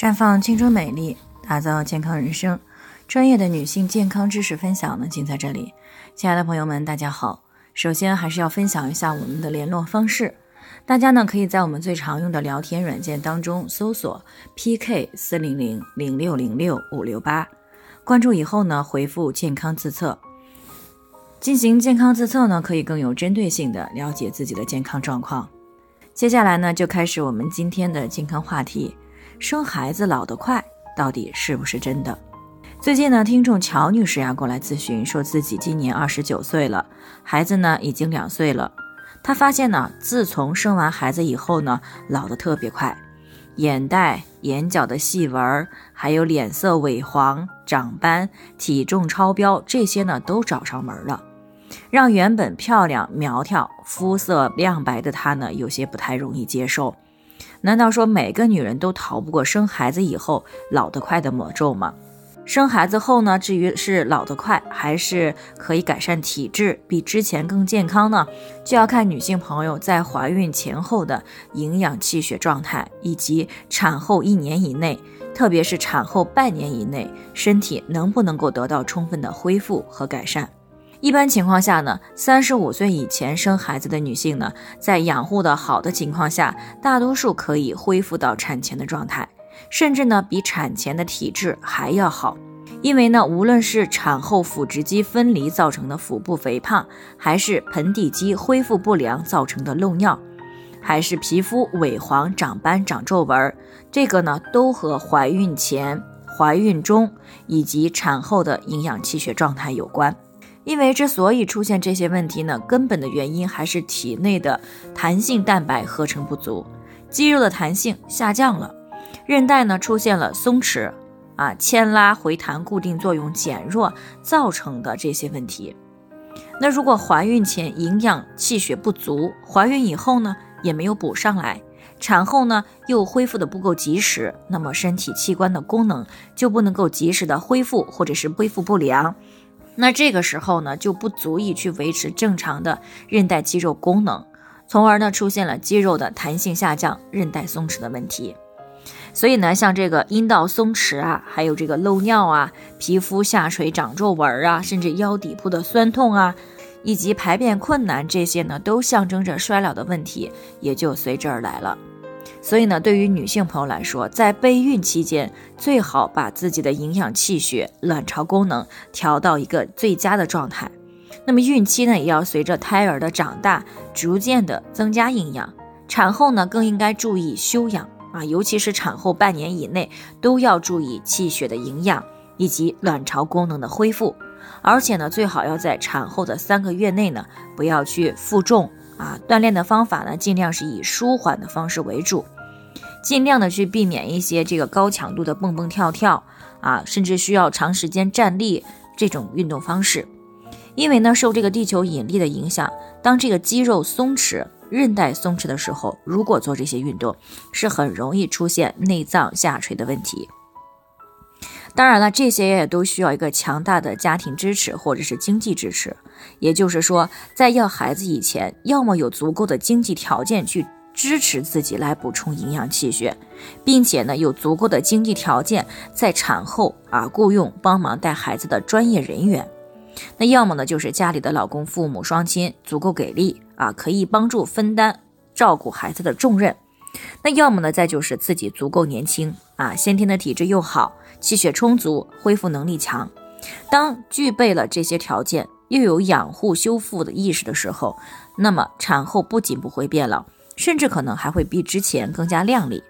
绽放青春美丽，打造健康人生。专业的女性健康知识分享呢，尽在这里。亲爱的朋友们，大家好。首先还是要分享一下我们的联络方式，大家呢可以在我们最常用的聊天软件当中搜索 PK 四零零零六零六五六八，关注以后呢回复健康自测，进行健康自测呢可以更有针对性的了解自己的健康状况。接下来呢就开始我们今天的健康话题。生孩子老得快，到底是不是真的？最近呢，听众乔女士呀过来咨询，说自己今年二十九岁了，孩子呢已经两岁了。她发现呢，自从生完孩子以后呢，老得特别快，眼袋、眼角的细纹，还有脸色萎黄、长斑、体重超标，这些呢都找上门了，让原本漂亮苗条、肤色亮白的她呢，有些不太容易接受。难道说每个女人都逃不过生孩子以后老得快的魔咒吗？生孩子后呢？至于是老得快，还是可以改善体质，比之前更健康呢？就要看女性朋友在怀孕前后的营养气血状态，以及产后一年以内，特别是产后半年以内，身体能不能够得到充分的恢复和改善。一般情况下呢，三十五岁以前生孩子的女性呢，在养护的好的情况下，大多数可以恢复到产前的状态，甚至呢比产前的体质还要好。因为呢，无论是产后腹直肌分离造成的腹部肥胖，还是盆底肌恢复不良造成的漏尿，还是皮肤萎黄、长斑、长皱纹，这个呢都和怀孕前、怀孕中以及产后的营养气血状态有关。因为之所以出现这些问题呢，根本的原因还是体内的弹性蛋白合成不足，肌肉的弹性下降了，韧带呢出现了松弛，啊，牵拉回弹固定作用减弱造成的这些问题。那如果怀孕前营养气血不足，怀孕以后呢也没有补上来，产后呢又恢复的不够及时，那么身体器官的功能就不能够及时的恢复，或者是恢复不良。那这个时候呢，就不足以去维持正常的韧带肌肉功能，从而呢出现了肌肉的弹性下降、韧带松弛的问题。所以呢，像这个阴道松弛啊，还有这个漏尿啊、皮肤下垂、长皱纹啊，甚至腰底部的酸痛啊，以及排便困难，这些呢都象征着衰老的问题，也就随之而来了。所以呢，对于女性朋友来说，在备孕期间，最好把自己的营养气血、卵巢功能调到一个最佳的状态。那么孕期呢，也要随着胎儿的长大，逐渐的增加营养。产后呢，更应该注意休养啊，尤其是产后半年以内，都要注意气血的营养以及卵巢功能的恢复。而且呢，最好要在产后的三个月内呢，不要去负重。啊，锻炼的方法呢，尽量是以舒缓的方式为主，尽量的去避免一些这个高强度的蹦蹦跳跳啊，甚至需要长时间站立这种运动方式。因为呢，受这个地球引力的影响，当这个肌肉松弛、韧带松弛的时候，如果做这些运动，是很容易出现内脏下垂的问题。当然了，这些也都需要一个强大的家庭支持或者是经济支持。也就是说，在要孩子以前，要么有足够的经济条件去支持自己来补充营养气血，并且呢有足够的经济条件在产后啊雇佣帮忙带孩子的专业人员。那要么呢就是家里的老公、父母双亲足够给力啊，可以帮助分担照顾孩子的重任。那要么呢再就是自己足够年轻啊，先天的体质又好。气血充足，恢复能力强。当具备了这些条件，又有养护修复的意识的时候，那么产后不仅不会变老，甚至可能还会比之前更加靓丽。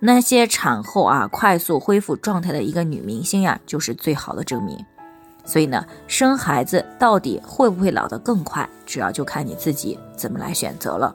那些产后啊快速恢复状态的一个女明星呀，就是最好的证明。所以呢，生孩子到底会不会老得更快，主要就看你自己怎么来选择了。